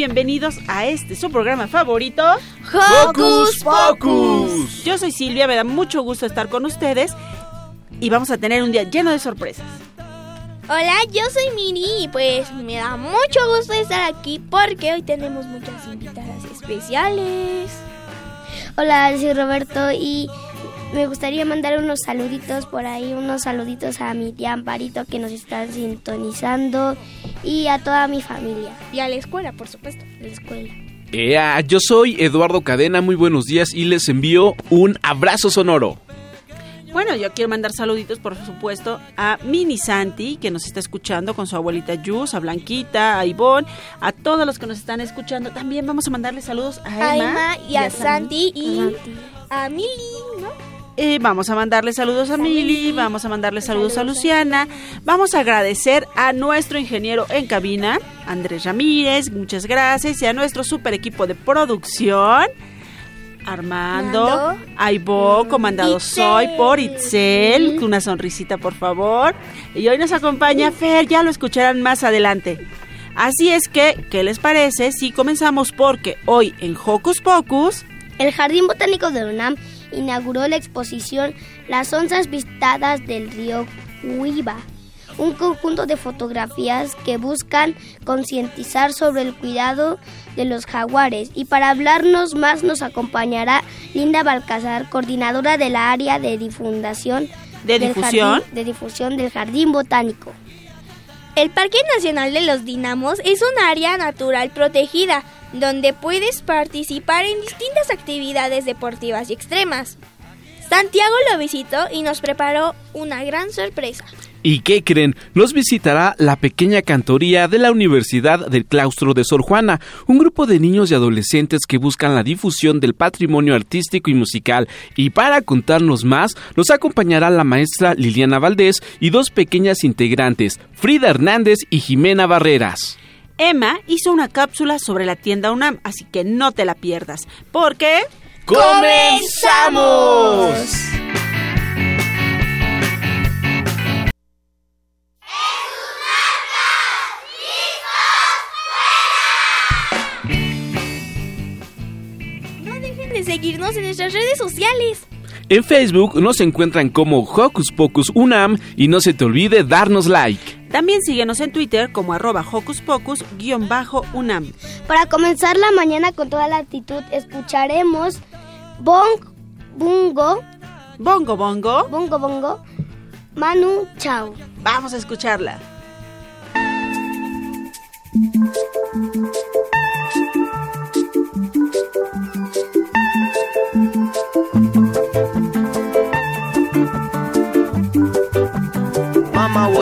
bienvenidos a este su programa favorito. ¡Hocus Pocus! Yo soy Silvia, me da mucho gusto estar con ustedes y vamos a tener un día lleno de sorpresas. Hola, yo soy Miri y pues me da mucho gusto estar aquí porque hoy tenemos muchas invitadas especiales. Hola, soy Roberto y me gustaría mandar unos saluditos por ahí, unos saluditos a mi tía Amparito que nos está sintonizando y a toda mi familia. Y a la escuela, por supuesto. La escuela. Ea, yo soy Eduardo Cadena, muy buenos días y les envío un abrazo sonoro. Bueno, yo quiero mandar saluditos, por supuesto, a Mini Santi, que nos está escuchando con su abuelita Yus, a Blanquita, a Ivonne, a todos los que nos están escuchando. También vamos a mandarle saludos a A Emma, Emma y a Santi y Santi. a Mili. Eh, vamos a mandarle saludos a Mili, vamos a mandarle saludos a Luciana, vamos a agradecer a nuestro ingeniero en cabina, Andrés Ramírez, muchas gracias, y a nuestro super equipo de producción, Armando. Aibo, comandado Itzel. soy por Itzel, una sonrisita por favor, y hoy nos acompaña Fer, ya lo escucharán más adelante. Así es que, ¿qué les parece si comenzamos? Porque hoy en Hocus Pocus... El Jardín Botánico de UNAM inauguró la exposición Las onzas vistadas del río Huiva, un conjunto de fotografías que buscan concientizar sobre el cuidado de los jaguares. Y para hablarnos más nos acompañará Linda Balcazar, coordinadora de la área de difundación ¿De del difusión? Jardín- de difusión del Jardín Botánico. El Parque Nacional de los Dinamos es un área natural protegida donde puedes participar en distintas actividades deportivas y extremas. Santiago lo visitó y nos preparó una gran sorpresa. ¿Y qué creen? Nos visitará la pequeña cantoría de la Universidad del Claustro de Sor Juana, un grupo de niños y adolescentes que buscan la difusión del patrimonio artístico y musical. Y para contarnos más, nos acompañará la maestra Liliana Valdés y dos pequeñas integrantes, Frida Hernández y Jimena Barreras. Emma hizo una cápsula sobre la tienda UNAM, así que no te la pierdas, porque... ¡Comenzamos! De seguirnos en nuestras redes sociales. En Facebook nos encuentran como Hocus Pocus Unam y no se te olvide darnos like. También síguenos en Twitter como arroba hocus pocus guion bajo UNAM. Para comenzar la mañana con toda la actitud, escucharemos Bong Bungo, Bongo Bongo, Bongo Bongo, Manu Chao. vamos a escucharla.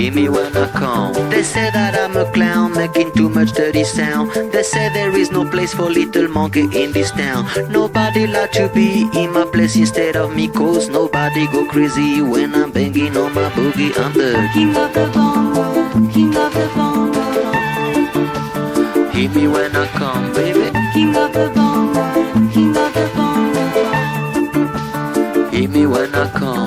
Hear me when I come. They say that I'm a clown, making too much dirty sound. They say there is no place for little monkey in this town. Nobody like to be in my place instead of me, cause nobody go crazy when I'm banging on my boogie. I'm the King of the bongo, king of the bongo. Hear me when I come, baby. King of the bongo, king of the bongo. Hear me when I come.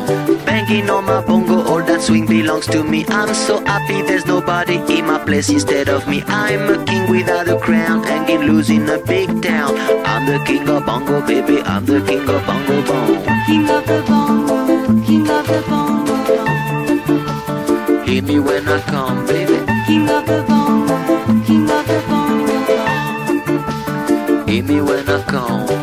Banging on my bongo, all that swing belongs to me. I'm so happy there's nobody in my place instead of me. I'm a king without a crown, hanging loose in a big town. I'm the king of bongo, baby. I'm the king of bongo bong. King of the bongo, king of the bongo. Hear me when I come, baby. King of the bongo, king of the bongo. Hear me when I come.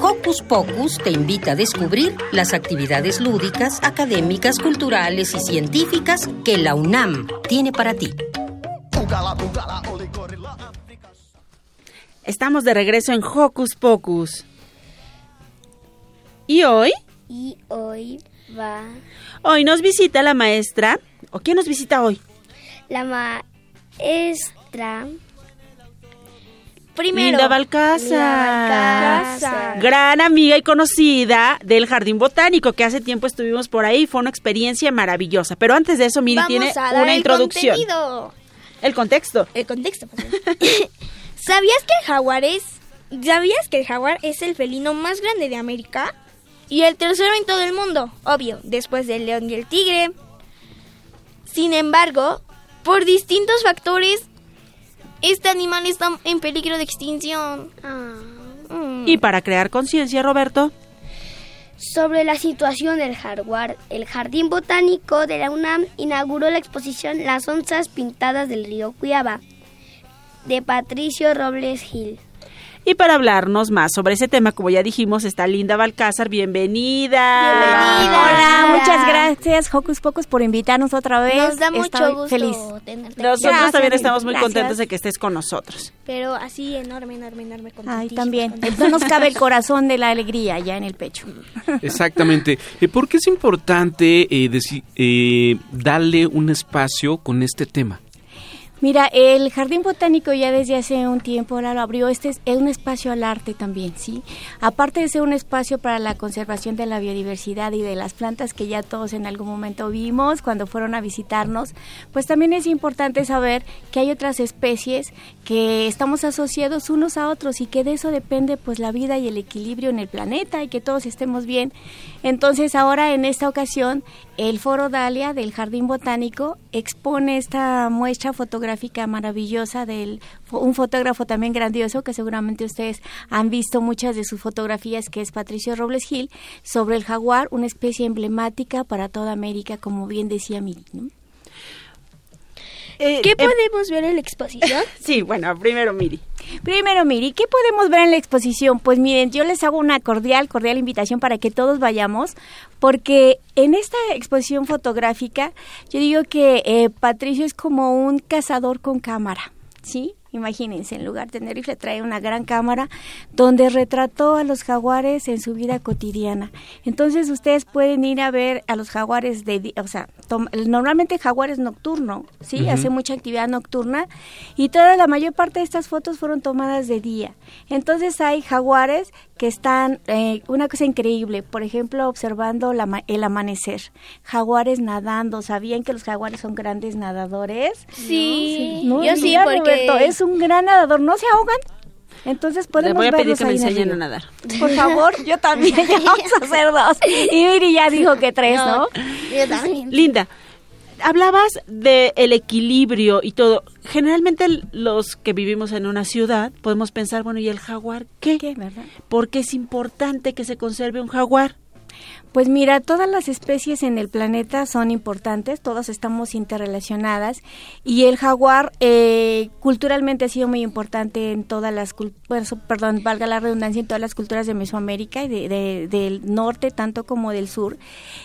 Hocus Pocus te invita a descubrir las actividades lúdicas, académicas, culturales y científicas que la UNAM tiene para ti. Estamos de regreso en Hocus Pocus. ¿Y hoy? Y hoy va Hoy nos visita la maestra. ¿O quién nos visita hoy? la maestra. Primero. Linda Balcázar. Gran amiga y conocida del Jardín Botánico, que hace tiempo estuvimos por ahí. Fue una experiencia maravillosa. Pero antes de eso, Miri Vamos tiene a dar una el introducción. contenido. El contexto. El contexto. ¿Sabías que el jaguar es ¿Sabías que el jaguar es el felino más grande de América? Y el tercero en todo el mundo, obvio, después del león y el tigre. Sin embargo, por distintos factores, este animal está en peligro de extinción. Mm. Y para crear conciencia, Roberto, Sobre la situación del jaguar, el Jardín Botánico de la UNAM inauguró la exposición Las onzas pintadas del río Cuiaba, de Patricio Robles Gil. Y para hablarnos más sobre ese tema, como ya dijimos, está Linda Balcázar. Bienvenida. Bienvenida. Hola, muchas gracias Hocus Pocus por invitarnos otra vez. Nos da mucho Estoy gusto feliz. tenerte. Nosotros Gracias, también estamos muy Gracias. contentos de que estés con nosotros. Pero así enorme, enorme, enorme. Ay, también. contentísima. No nos cabe el corazón de la alegría ya en el pecho. Exactamente. Eh, ¿Por qué es importante eh, deci- eh, darle un espacio con este tema? Mira, el Jardín Botánico ya desde hace un tiempo ahora lo abrió. Este es un espacio al arte también, ¿sí? Aparte de ser un espacio para la conservación de la biodiversidad y de las plantas que ya todos en algún momento vimos cuando fueron a visitarnos, pues también es importante saber que hay otras especies que estamos asociados unos a otros y que de eso depende pues la vida y el equilibrio en el planeta y que todos estemos bien. Entonces ahora en esta ocasión el Foro Dalia del Jardín Botánico expone esta muestra fotográfica maravillosa del un fotógrafo también grandioso que seguramente ustedes han visto muchas de sus fotografías que es Patricio Robles Gil sobre el jaguar, una especie emblemática para toda América como bien decía Miri. ¿no? Eh, ¿Qué eh, podemos ver en la exposición? sí, bueno, primero Miri. Primero, Miri, ¿qué podemos ver en la exposición? Pues miren, yo les hago una cordial, cordial invitación para que todos vayamos, porque en esta exposición fotográfica, yo digo que eh, Patricio es como un cazador con cámara, ¿sí? Imagínense, en lugar de tener rifle, trae una gran cámara donde retrató a los jaguares en su vida cotidiana. Entonces, ustedes pueden ir a ver a los jaguares de, di- o sea, normalmente el jaguar es nocturno, ¿sí? Ujú. Hace mucha actividad nocturna y toda la mayor parte de estas fotos fueron tomadas de día. Entonces, hay jaguares que están, eh, una cosa increíble, por ejemplo, observando la ma- el amanecer. Jaguares nadando, ¿sabían que los jaguares son grandes nadadores? Sí, ¿No? yo sí, porque- Roberto, es un gran nadador, ¿no se ahogan? Entonces podemos Le voy a pedir que me enseñen a nadar. Por favor, yo también, ya vamos a hacer dos. Y Miri ya dijo que tres, ¿no? Yo también. Linda, hablabas de el equilibrio y todo. Generalmente los que vivimos en una ciudad podemos pensar, bueno, ¿y el jaguar qué? ¿Qué, verdad? ¿Por qué es importante que se conserve un jaguar? Pues mira, todas las especies en el planeta son importantes, todas estamos interrelacionadas y el jaguar eh, culturalmente ha sido muy importante en todas las, perdón, valga la redundancia, en todas las culturas de Mesoamérica y de- de- del norte tanto como del sur.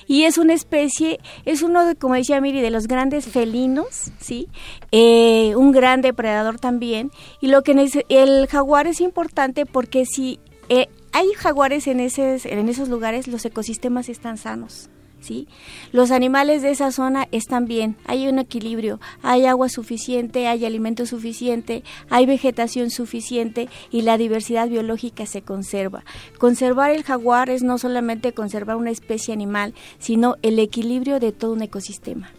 Y es una especie, es uno, de, como decía Miri, de los grandes felinos, ¿sí? Eh, un gran depredador también. Y lo que el jaguar es importante porque si eh, hay jaguares en, esos en esos lugares, los ecosistemas están sanos. ¿Sí? Los animales de esa zona están bien, hay un equilibrio, hay agua suficiente, hay alimento suficiente, hay vegetación suficiente y la diversidad biológica se conserva. Conservar el jaguar es no solamente conservar una especie animal, sino el equilibrio de todo un ecosistema.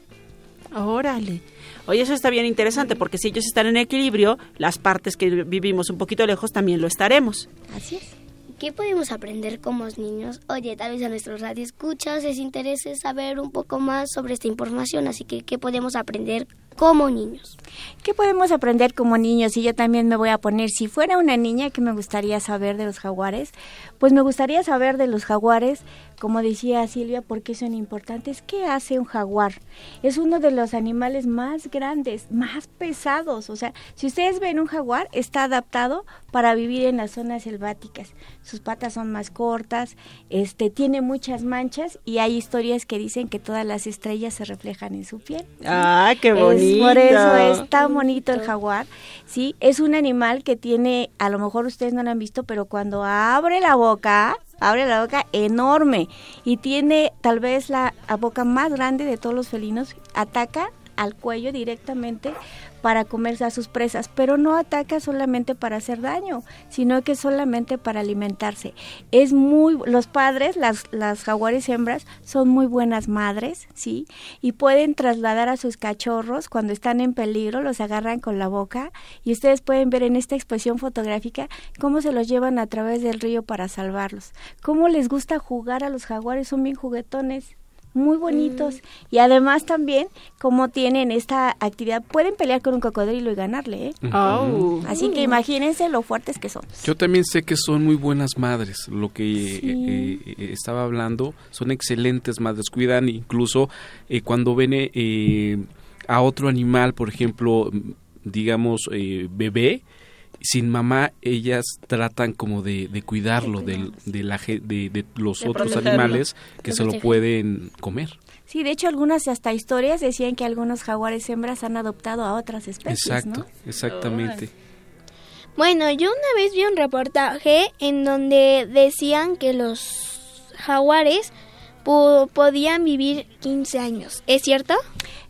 Órale. Oye, eso está bien interesante porque si ellos están en equilibrio, las partes que vivimos un poquito lejos también lo estaremos. Así es. ¿Qué podemos aprender como niños? Oye, tal vez a nuestros radioescuchas les interese saber un poco más sobre esta información, así que ¿qué podemos aprender como niños? ¿Qué podemos aprender como niños? Y yo también me voy a poner, si fuera una niña, ¿qué me gustaría saber de los jaguares? Pues me gustaría saber de los jaguares, como decía Silvia, por qué son importantes. ¿Qué hace un jaguar? Es uno de los animales más grandes, más pesados. O sea, si ustedes ven un jaguar, está adaptado para vivir en las zonas selváticas. Sus patas son más cortas, este, tiene muchas manchas y hay historias que dicen que todas las estrellas se reflejan en su piel. ¡Ah, qué Es bonito! por eso es tan bonito el jaguar. Sí, es un animal que tiene, a lo mejor ustedes no lo han visto, pero cuando abre la boca, abre la boca enorme y tiene tal vez la, boca más grande de todos los felinos, ataca al cuello directamente para comerse a sus presas, pero no ataca solamente para hacer daño, sino que solamente para alimentarse. Es muy los padres, las las jaguares hembras son muy buenas madres, ¿sí? Y pueden trasladar a sus cachorros cuando están en peligro, los agarran con la boca y ustedes pueden ver en esta exposición fotográfica cómo se los llevan a través del río para salvarlos. Cómo les gusta jugar a los jaguares, son bien juguetones muy bonitos y además también como tienen esta actividad pueden pelear con un cocodrilo y ganarle ¿eh? Oh. así que imagínense lo fuertes que son Yo también sé que son muy buenas madres. Lo que Sí. eh, eh, estaba hablando, son excelentes madres. Cuidan incluso eh, cuando ven eh, eh, a otro animal, por ejemplo, mm, digamos, eh, bebé, sin mamá, ellas tratan como de, de cuidarlo del- de, la, de, de los De otros animales que De se lo pueden comer. sí de hecho algunas hasta historias decían que algunos jaguares hembras han adoptado a otras especies Exacto, ¿no? exactamente. Bueno, yo una vez vi un reportaje en donde decían que los jaguares po- podían vivir 15 años. ¿Es cierto?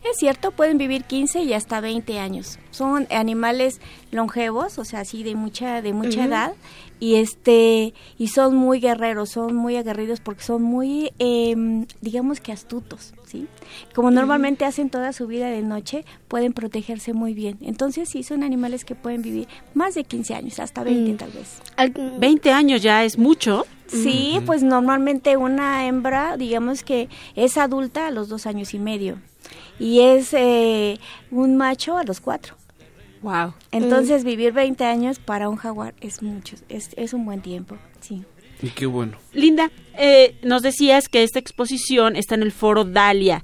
Es cierto, pueden vivir 15 y hasta 20 años. Son animales longevos, o sea, así de mucha de mucha edad y este y son muy guerreros, son muy aguerridos porque son muy em, digamos que astutos, ¿sí? Como normalmente hacen toda su vida de noche, pueden protegerse muy bien. Entonces, sí son animales que pueden vivir más de 15 años, hasta 20 Mm. tal vez. Al- 20 años ya es mucho. Sí, pues normalmente una hembra, digamos que es adulta a los dos años y medio y es eh, un macho a los cuatro. Wow. Entonces vivir 20 años para un jaguar es mucho, es, es un buen tiempo, sí. Y qué bueno. Linda, eh, nos decías que esta exposición está en el foro Dalia.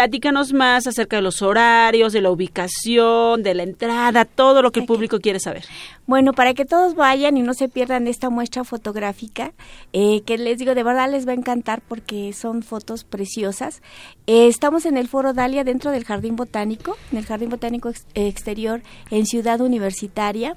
Platícanos más acerca de los horarios, de la ubicación, de la entrada, todo lo que el público quiere saber. Bueno, para que todos vayan y no se pierdan esta muestra fotográfica, eh, que les digo, de verdad les va a encantar porque son fotos preciosas. Eh, estamos en el Foro Dalia dentro del Jardín Botánico, en el Jardín Botánico ex- Exterior en Ciudad Universitaria.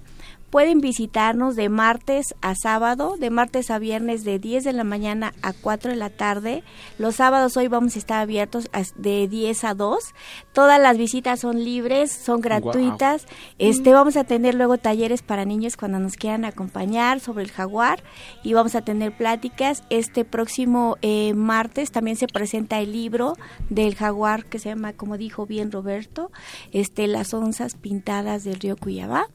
Pueden visitarnos de martes a sábado, de martes a viernes de 10 de la mañana a 4 de la tarde. Los sábados hoy vamos a estar abiertos de 10 a 2. Todas las visitas son libres, son gratuitas. Este vamos a tener luego talleres para niños cuando nos quieran acompañar sobre el jaguar y vamos a tener pláticas. Este próximo eh, martes también se presenta el libro del jaguar que se llama, como dijo bien Roberto, este las onzas pintadas del río Cuyabá,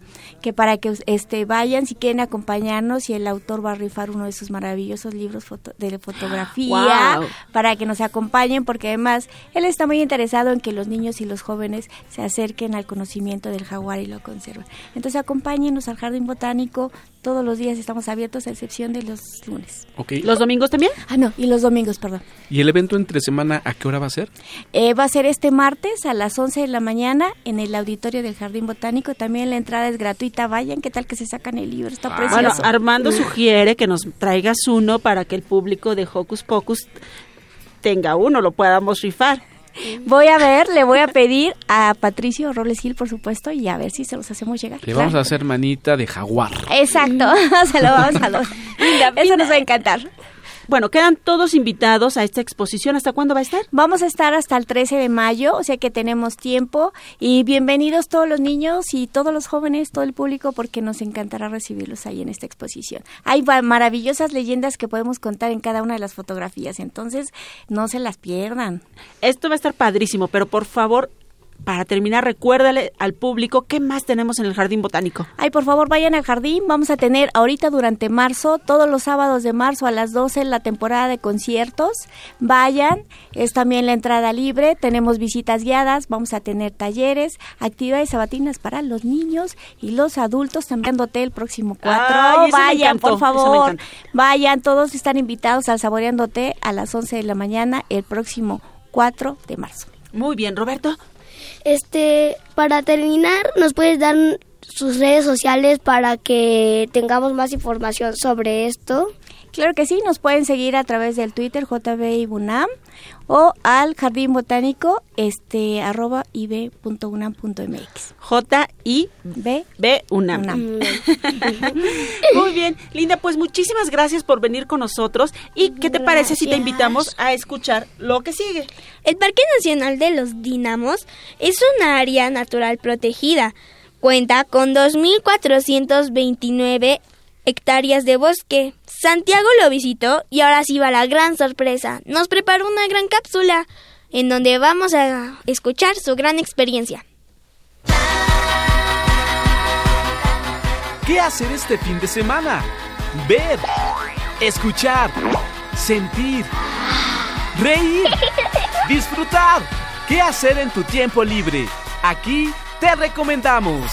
que para que este, vayan si quieren acompañarnos y el autor va a rifar uno de sus maravillosos libros foto- de fotografía Wow. para que nos acompañen porque además él está muy interesado en que los niños y los jóvenes se acerquen al conocimiento del jaguar y lo conserven. Entonces acompáñenos al Jardín Botánico, todos los días estamos abiertos a excepción de los lunes. Ok. ¿Los domingos también? Ah, no, y los domingos, perdón. ¿Y el evento entre semana a qué hora va a ser? Eh, va a ser este martes a las 11 de la mañana en el auditorio del Jardín Botánico. También la entrada es gratuita. Vayan, ¿qué tal que se sacan el libro? Está Bueno, precioso. Armando sugiere que nos traigas uno para que el público de Hocus Pocus tenga uno, lo podamos rifar. Voy a ver, le voy a pedir a Patricio Robles Gil, por supuesto, y a ver si se los hacemos llegar. Le vamos a hacer manita de jaguar. Exacto, se lo vamos a los... Eso nos va a encantar. Bueno, quedan todos invitados a esta exposición. ¿Hasta cuándo va a estar? Vamos a estar hasta el 13 de mayo, o sea que tenemos tiempo. Y bienvenidos todos los niños y todos los jóvenes, todo el público, porque nos encantará recibirlos ahí en esta exposición. Hay maravillosas leyendas que podemos contar en cada una de las fotografías, entonces no se las pierdan. Esto va a estar padrísimo, pero por favor, para terminar, recuérdale al público qué más tenemos en el Jardín Botánico. Ay, por favor, vayan al jardín. Vamos a tener ahorita durante marzo, todos los sábados de marzo a las 12, la temporada de conciertos. Vayan, es también la entrada libre. Tenemos visitas guiadas, vamos a tener talleres, actividades sabatinas para los niños y los adultos. También el próximo 4. Ay, Vayan, encantó, por favor. Vayan, todos están invitados al Saboreándote a las 11 de la mañana el próximo 4 de marzo. Muy bien, Roberto. Este, para terminar, ¿nos puedes dar sus redes sociales para que tengamos más información sobre esto? Claro que sí, nos pueden seguir a través del Twitter jbibunam o al jardín botánico este arroba ib.unam.mx. J I B B UNAM. Unam. Muy bien, Linda, pues muchísimas gracias por venir con nosotros. ¿Y qué te parece si te invitamos a escuchar lo que sigue? El Parque Nacional de los Dinamos es una área natural protegida. Cuenta con 2.429 hectáreas de bosque. Santiago lo visitó y ahora sí va la gran sorpresa. Nos preparó una gran cápsula en donde vamos a escuchar su gran experiencia. ¿Qué hacer este fin de semana? Ver, escuchar, sentir, reír, disfrutar. ¿Qué hacer en tu tiempo libre? Aquí te recomendamos.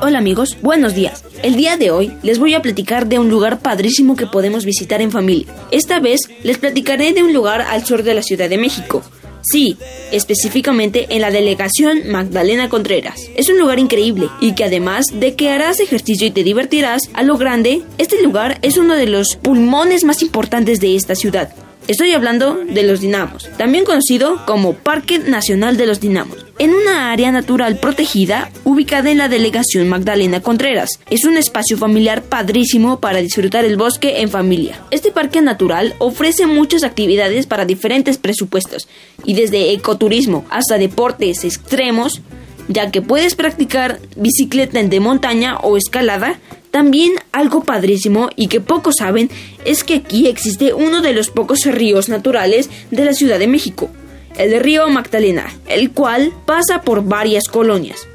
Hola amigos, buenos días. El día de hoy les voy a platicar de un lugar padrísimo que podemos visitar en familia. Esta vez les platicaré de un lugar al sur de la Ciudad de México. Sí, específicamente en la delegación Magdalena Contreras. Es un lugar increíble y que además de que harás ejercicio y te divertirás a lo grande, este lugar es uno de los pulmones más importantes de esta ciudad. Estoy hablando de los dinamos, también conocido como Parque Nacional de los Dinamos, en una área natural protegida ubicada en la delegación Magdalena Contreras. Es un espacio familiar padrísimo para disfrutar el bosque en familia. Este parque natural ofrece muchas actividades para diferentes presupuestos, y desde ecoturismo hasta deportes extremos, ya que puedes practicar bicicleta de montaña o escalada. También algo padrísimo y que pocos saben es que aquí existe uno de los pocos ríos naturales de la Ciudad de México, el río Magdalena, el cual pasa por varias colonias.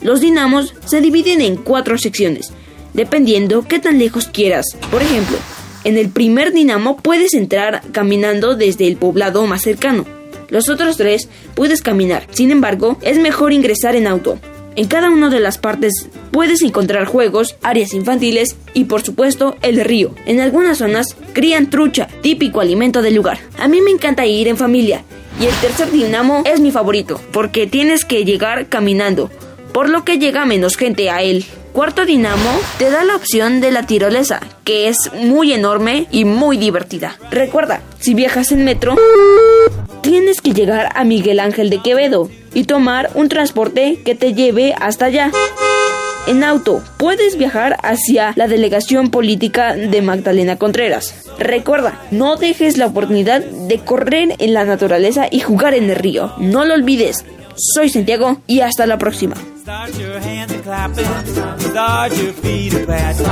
Los dinamos se dividen en cuatro secciones, dependiendo qué tan lejos quieras. Por ejemplo, en el primer dinamo puedes entrar caminando desde el poblado más cercano. Los otros tres puedes caminar, sin embargo, es mejor ingresar en auto. En cada una de las partes puedes encontrar juegos, áreas infantiles y por supuesto el río. En algunas zonas crían trucha, típico alimento del lugar. A mí me encanta ir en familia y el tercer dinamo es mi favorito porque tienes que llegar caminando, por lo que llega menos gente a él. Cuarto dinamo te da la opción de la tirolesa, que es muy enorme y muy divertida. Recuerda, si viajas en metro, tienes que llegar a Miguel Ángel de Quevedo y tomar un transporte que te lleve hasta allá. En auto, puedes viajar hacia la delegación política de Magdalena Contreras. Recuerda, no dejes la oportunidad de correr en la naturaleza y jugar en el río. No lo olvides. Soy Santiago y hasta la próxima. Start your hands a clapping. Start your feet a patting.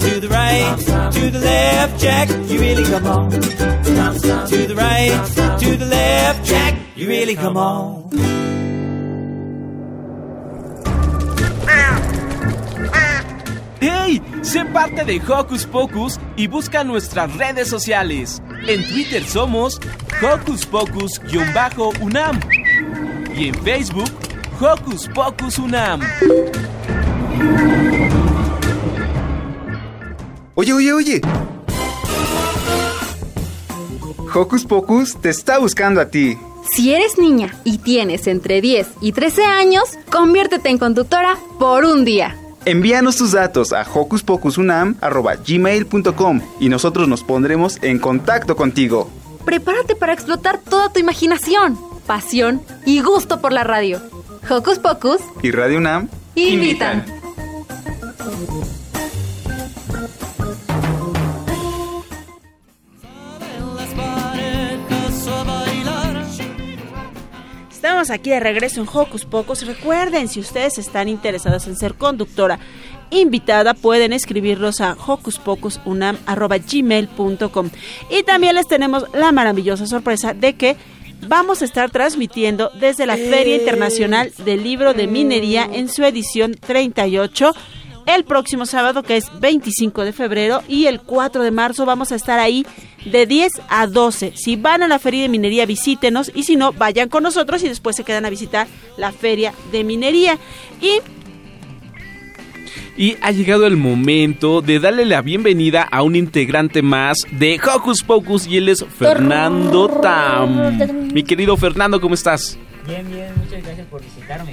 To the right, to the left, Jack. You really come on. To the right, to the left, Jack. You really come on. ¡Hey! Sé parte de Hocus Pocus y busca nuestras redes sociales. En Twitter somos Hocus Pocus-UNAM y en Facebook Hocus Pocus UNAM. Oye, oye, oye. Hocus Pocus te está buscando a ti. Si eres niña y tienes entre 10 y 13 años, conviértete en conductora por un día. Envíanos tus datos a hocuspocusunam.gmail.com y nosotros nos pondremos en contacto contigo. Prepárate para explotar toda tu imaginación, pasión y gusto por la radio. Hocus Pocus Y Radio UNAM invitan. Estamos aquí de regreso en Hocus Pocos. Recuerden, si ustedes están interesados en ser conductora invitada, pueden escribirlos a hocuspocusunam.gmail.com Y también les tenemos la maravillosa sorpresa de que vamos a estar transmitiendo desde la Feria Internacional del Libro de Minería en su edición 38 el próximo sábado que es 25 de febrero y el 4 de marzo vamos a estar ahí de 10 a 12. Si van a la feria de minería visítenos y si no vayan con nosotros y después se quedan a visitar la feria de minería y Y ha llegado el momento de darle la bienvenida a un integrante más de Hocus Pocus y él es Fernando Tam. Mi querido Fernando, ¿cómo estás? Bien, bien, muchas gracias por visitarme.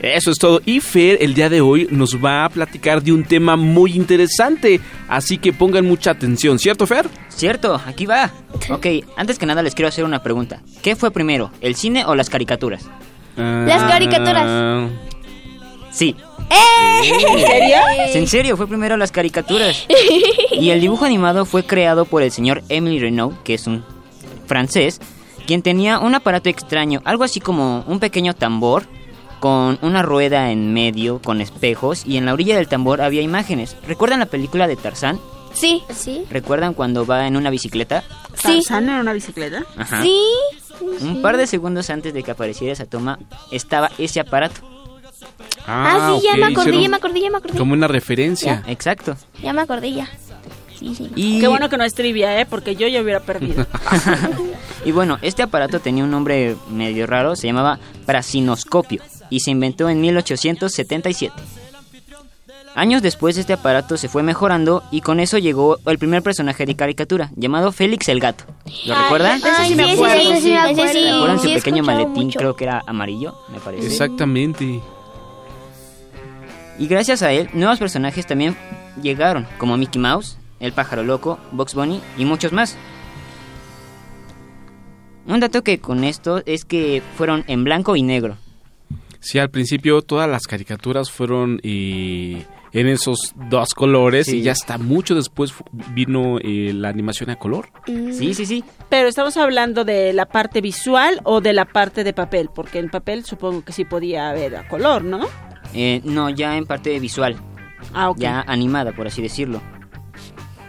Eso es todo. Y Fer el día de hoy nos va a platicar de un tema muy interesante. Así que pongan mucha atención, ¿cierto Fer? Cierto, aquí va. Ok, antes que nada les quiero hacer una pregunta. ¿Qué fue primero, el cine o las caricaturas? Las caricaturas. Ah, Sí. ¿En serio? En serio, fue primero las caricaturas. Y el dibujo animado fue creado por el señor Emily Renault, que es un francés, quien tenía un aparato extraño, algo así como un pequeño tambor con una rueda en medio con espejos y en la orilla del tambor había imágenes. ¿Recuerdan la película de Tarzán? Sí. Sí. ¿Recuerdan cuando va en una bicicleta? ¿Tarzán en una bicicleta? Ajá. Sí. Un par de segundos antes de que apareciera esa toma estaba ese aparato. Ah, sí, ya ok, me acordé, hicieron ya me acordé, ya me acordé. Como una referencia. Exacto. Ya me acordé ya. Sí, sí. Y, Qué bueno que no es trivia, ¿eh? Porque yo ya hubiera perdido. y bueno, este aparato tenía un nombre medio raro, se llamaba prasinoscopio y se inventó en 1877. Años después este aparato se fue mejorando y con eso llegó el primer personaje de caricatura, llamado Félix el Gato. ¿Lo Ay, recuerdan? ay, sí, sí, ese sí me acuerdo. ¿Recuerdan su pequeño maletín? mucho. Creo que era amarillo, me parece. Exactamente. Y gracias a él, nuevos personajes también llegaron, como Mickey Mouse, El Pájaro Loco, Box Bunny y muchos más. Un dato que con esto es que fueron en blanco y negro. Sí, al principio todas las caricaturas fueron eh, en esos dos colores Sí. y ya hasta mucho después vino eh, la animación a color. Sí, sí, sí. Pero estamos hablando de la parte visual o de la parte de papel, porque el papel supongo que sí podía haber a color, ¿no? Eh, no, ya en parte visual. Ah, ok. Ya animada, por así decirlo.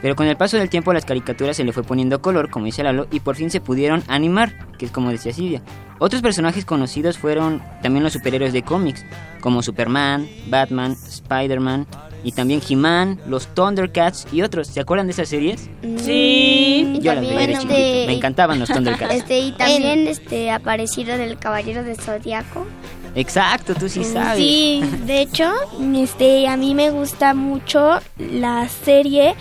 Pero con el paso del tiempo las caricaturas se le fue poniendo color, como dice Lalo, y por fin se pudieron animar, que es como decía Silvia. Otros personajes conocidos fueron también los superhéroes de cómics, como Superman, Batman, Spider-Man, y también He-Man, los Thundercats y otros. ¿Se acuerdan de esas series? Sí. Y Yo las veía de este, chiquito. Me encantaban los Thundercats. Este, y también este, aparecieron el Caballero del Zodiaco. Exacto, tú sí sabes. Sí, de hecho, este, a mí me gusta mucho la serie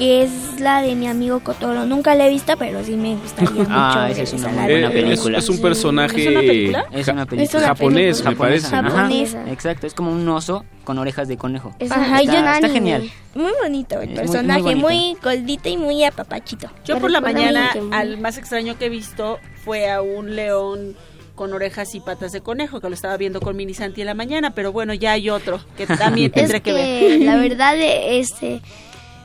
que es la de mi amigo Kotoro. Nunca la he visto, pero sí me gustaría mucho. Ah, esa es una muy buena verdad. película. Es, es un personaje ¿Es una película? Es una película. japonés, me Japonesa. parece. ¿no? Ajá, Japonesa. exacto, es como un oso con orejas de conejo. Es Ajá, hay está, está genial. Muy bonito el Es muy- muy personaje, gordito y muy apapachito. Yo por la mañana, al más extraño que he visto fue a un león con orejas y patas de conejo, que lo estaba viendo con Mini Santi en la mañana, pero bueno, ya hay otro que también Es tendré que, que ver. la verdad, eh, este,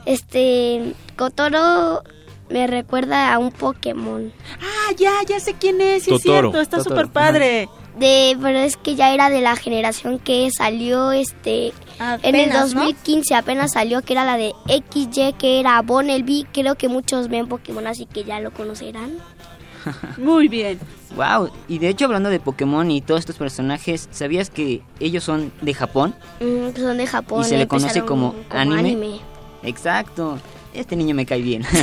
este, Kotoro me recuerda a un Pokémon. Ah, ya, ya sé quién es, sí es Totoro. cierto, está súper padre. de, pero es que ya era de la generación que salió este en el Apenas, ¿no? 2015 apenas salió que era la de XY que era Bonnelby, creo que muchos ven Pokémon así que ya lo conocerán. Muy bien. Wow, y de hecho hablando de Pokémon y todos estos personajes, ¿sabías que ellos son de Japón? Mm, son de Japón. y se le conoce como, anime. Exacto. Este niño me cae bien.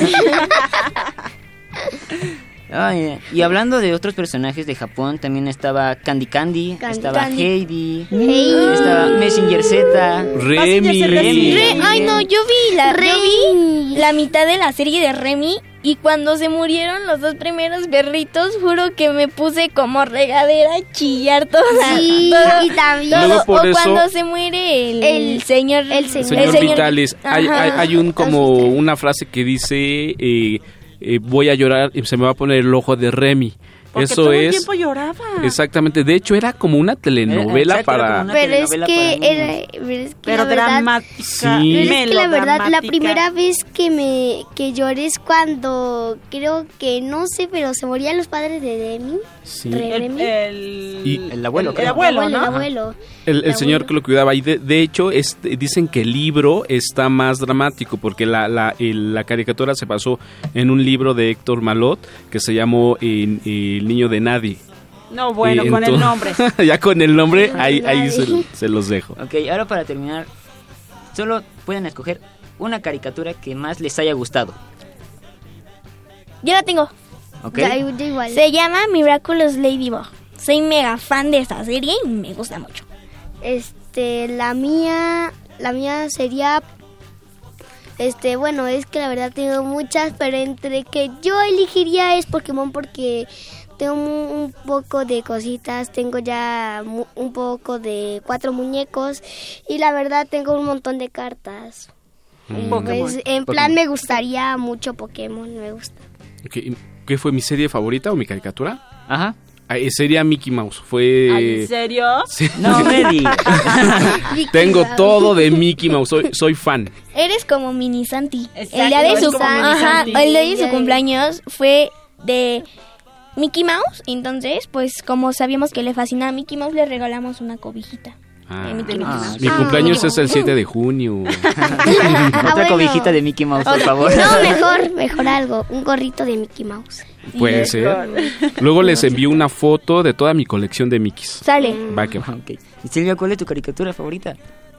Ay, y hablando de otros personajes de Japón, también estaba Candy Candy, Candy estaba Candy. Heidi, Heidi. estaba Messenger Z, Remy. Remy. Re- ay no, yo vi la yo vi la mitad de la serie de Remy y cuando se murieron los dos primeros perritos, juro que me puse como regadera a chillar toda. Sí, todo- y también- todo. Luego por o eso- cuando se muere el, El- señor el señor- Señor Vitales, hay, hay, hay un como una frase que dice eh, eh, voy a llorar y se me va a poner el ojo de Remy. Porque Eso todo el es tiempo lloraba. exactamente. De hecho era como una telenovela exacto, era para una Pero es que para era, pero es que Pero la verdad, dramática. Sí. pero es que la verdad la primera vez que me que lloré es cuando creo que no sé, pero se morían los padres de Demi. Sí. El, el, Y- El abuelo, El, abuelo, el ¿no? abuelo. el, el el señor que lo cuidaba. Y de, de hecho este, dicen que el libro está más dramático porque la, la, el- la caricatura se basó en un libro de Héctor Malot que se llamó eh, El niño de nadie. No, bueno, Y con el nombre. ya con el nombre, ahí, ahí se, se los dejo. Ok, ahora para terminar, solo pueden escoger una caricatura que más les haya gustado. Yo la tengo. Se llama Miraculous Ladybug. Soy mega fan de esta serie y me gusta mucho. Este, la mía, la mía sería, este, bueno, es que la verdad tengo muchas, pero entre que yo elegiría es Pokémon porque tengo mu- un poco de cositas, tengo ya mu- un poco de cuatro muñecos y la verdad tengo un montón de cartas. Mm. Pues, en plan me gustaría mucho Pokémon, me gusta. Ok, ¿Qué fue mi serie favorita o mi caricatura? Ajá. Ah, eh, sería Mickey Mouse. Fue. Ay, ¿En serio? Sí. No me digas. Tengo todo de Mickey Mouse. Soy, soy fan. Eres como mini Santi. Exacto, el día de su Ajá, el día de su cumpleaños fue de Mickey Mouse. Entonces, pues como sabíamos que le fascinaba a Mickey Mouse, le regalamos una cobijita. Ah, Mickey ah, mi Ah. cumpleaños es el 7 de junio. Otra bueno. cobijita de Mickey Mouse, por favor. No, mejor, mejor algo, un gorrito de Mickey Mouse. Puede ser. Luego les envío una foto de toda mi colección de Mickeys. Sale. Va que va. Y Silvia, ¿cuál es tu caricatura favorita?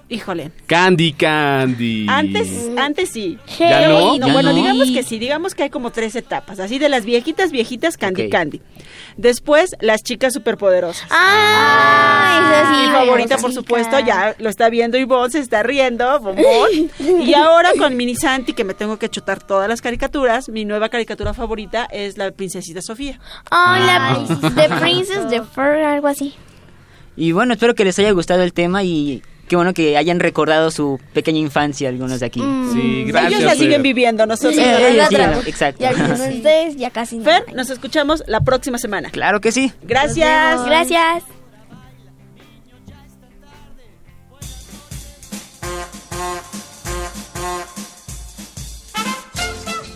Híjole. Candy Candy. Antes, antes sí. ¿Ya Pero, no? ¿Ya bueno, no? digamos que sí, digamos que hay como tres etapas, así de las viejitas, viejitas, Candy. Candy. Después, las chicas superpoderosas. Ah, esa sí. Mi favorita, por supuesto, ya lo está viendo Ivonne, se está riendo, bombón. y ahora con Mini Santi, que me tengo que chutar todas las caricaturas, mi nueva caricatura favorita es la princesita Sofía. Oh, la The Princess, The Fur, algo así. Y bueno, espero que les haya gustado el tema y qué bueno que hayan recordado su pequeña infancia algunos de aquí. Sí, gracias. Ellos la siguen Fer. viviendo, nosotros. Sí, no. Ellos sí, nosotros. exacto. Ustedes ya casi no. Fer, nos escuchamos la próxima semana. Claro que sí. Gracias. Gracias.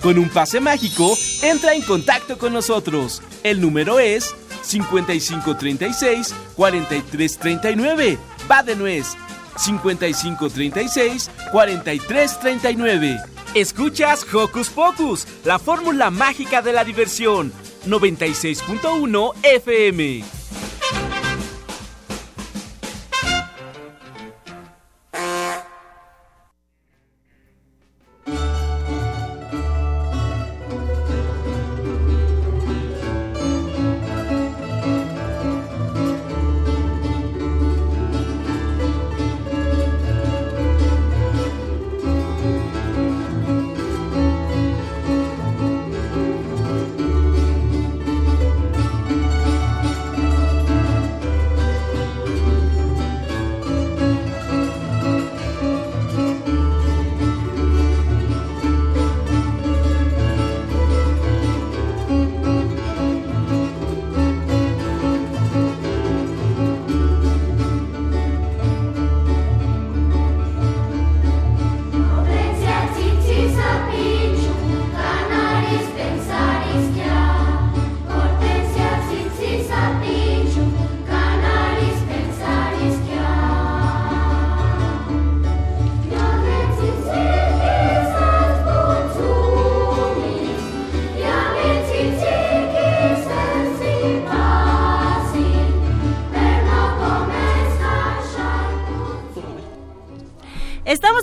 Con un pase mágico, entra en contacto con nosotros. El número es 5536-4339. Va de nuez. 5536-4339. Escuchas Hocus Pocus, la fórmula mágica de la diversión. 96.1 FM.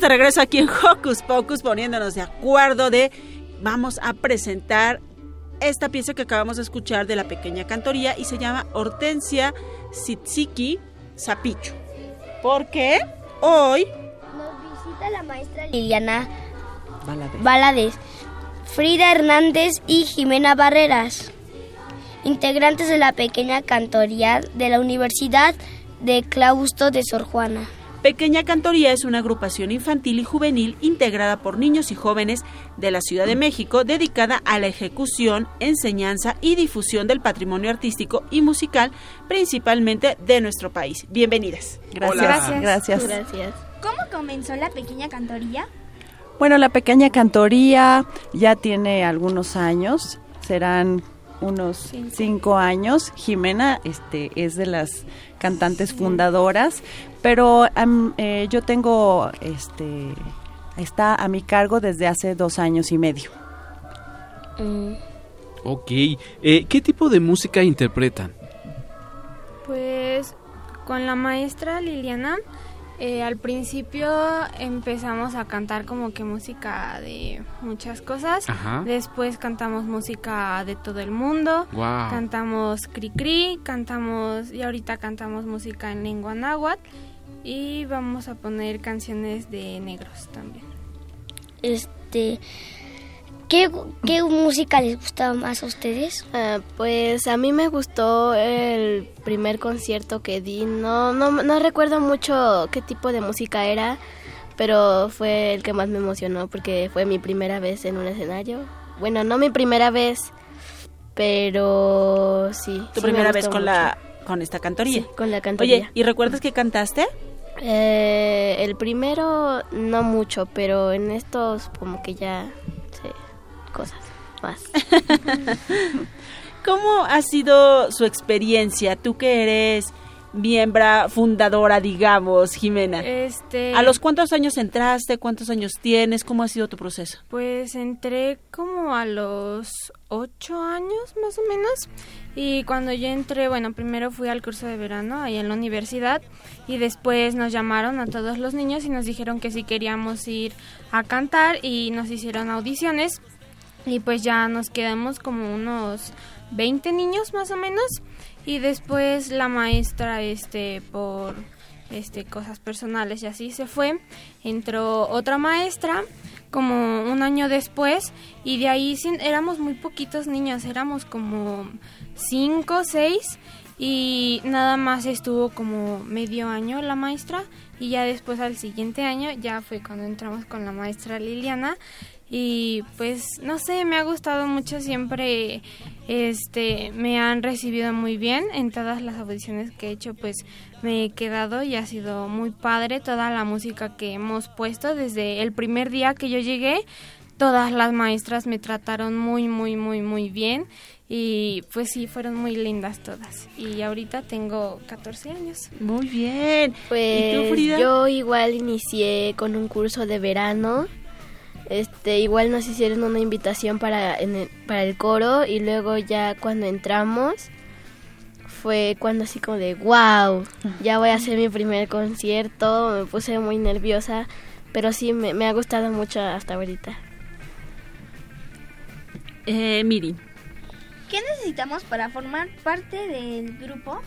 De regreso aquí en Hocus Pocus poniéndonos de acuerdo de vamos a presentar esta pieza que acabamos de escuchar de la pequeña cantoría y se llama Hortensia Sitziki Zapicho. Porque hoy Nos visita la maestra Liliana. Valadez, Frida Hernández y Jimena Barreras, integrantes de la pequeña cantoría de la Universidad de Claustro de Sor Juana. Pequeña Cantoría es una agrupación infantil y juvenil integrada por niños y jóvenes de la Ciudad de México dedicada a la ejecución, enseñanza y difusión del patrimonio artístico y musical, principalmente de nuestro país. Bienvenidas. Gracias. Gracias. Gracias. ¿Cómo comenzó la pequeña cantoría? Bueno, la pequeña cantoría ya tiene algunos años, serán unos cinco años. Jimena este, es de las cantantes fundadoras, pero eh, yo tengo, este, está a mi cargo desde hace dos años y medio. Ok. Eh, ¿Qué tipo de música interpretan? Pues con la maestra Liliana, eh, al principio empezamos a cantar como que música de muchas cosas. Ajá. Después cantamos música de todo el mundo. Guau. Cantamos cri cri, cantamos y ahorita cantamos música en lengua náhuatl y vamos a poner canciones de negros también. Este, ¿qué, qué música les gustaba más a ustedes? Ah, pues a mí me gustó el primer concierto que di. No, no, no recuerdo mucho qué tipo de música era, pero fue el que más me emocionó porque fue mi primera vez en un escenario. Bueno, no mi primera vez, pero sí. Tu sí primera vez con mucho. la con esta cantoría. Sí, con la cantoría. Oye, ¿y recuerdas que cantaste? Eh, el primero no mucho, pero en estos como que ya sé cosas más. ¿Cómo ha sido su experiencia? Tú que eres miembro fundadora, digamos, Jimena. Este ¿A los cuántos años entraste? ¿Cuántos años tienes? ¿Cómo ha sido tu proceso? Pues entré como a los ocho años más o menos y cuando yo entré, bueno, primero fui al curso de verano ahí en la universidad y después nos llamaron a todos los niños y nos dijeron que si queríamos ir a cantar y nos hicieron audiciones y pues ya nos quedamos como unos 20 niños más o menos y después la maestra este por este cosas personales y así se fue. Entró otra maestra como un año después y de ahí sin- éramos muy poquitos niños éramos como cinco seis y nada más estuvo como medio año la maestra y ya después al siguiente año ya fue cuando entramos con la maestra Liliana y pues no sé me ha gustado mucho siempre este me han recibido muy bien en todas las audiciones que he hecho pues me he quedado y ha sido muy padre toda la música que hemos puesto desde el primer día que yo llegué todas las maestras me trataron muy muy muy muy bien y pues sí fueron muy lindas todas y ahorita tengo 14 años muy bien Pues Frida? yo igual inicié con un curso de verano. Este, igual nos hicieron una invitación para en el, para el coro y luego ya cuando entramos fue cuando así como de wow, ya voy a hacer mi primer concierto, me puse muy nerviosa, pero sí me, me ha gustado mucho hasta ahorita. Eh, Miri. ¿Qué necesitamos para formar parte del grupo?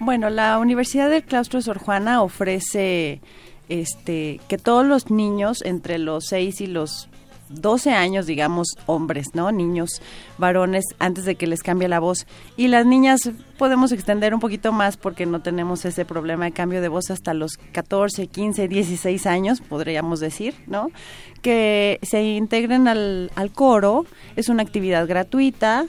Bueno, la Universidad del Claustro de Sor Juana ofrece este que todos los niños entre los 6 y los 12 años, digamos, hombres, ¿no? Niños, varones, antes de que les cambie la voz. Y las niñas podemos extender un poquito más porque no tenemos ese problema de cambio de voz hasta los 14, 15, 16 años, podríamos decir, ¿no? Que se integren al, al coro. Es una actividad gratuita,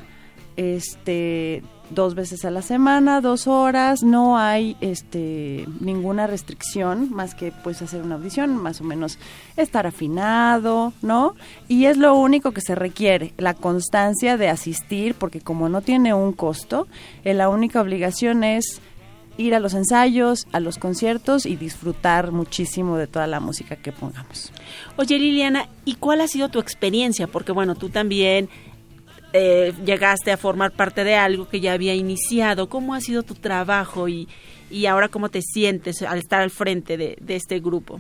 este dos veces a la semana, dos horas, no hay este ninguna restricción más que pues hacer una audición, más o menos estar afinado, ¿no? Y es lo único que se requiere, la constancia de asistir, porque como no tiene un costo, eh, la única obligación es ir a los ensayos, a los conciertos y disfrutar muchísimo de toda la música que pongamos. Oye, Liliana, ¿y cuál ha sido tu experiencia? Porque bueno, tú también eh, llegaste a formar parte de algo que ya había iniciado. ¿Cómo ha sido tu trabajo y, y ahora cómo te sientes al estar al frente de, de este grupo?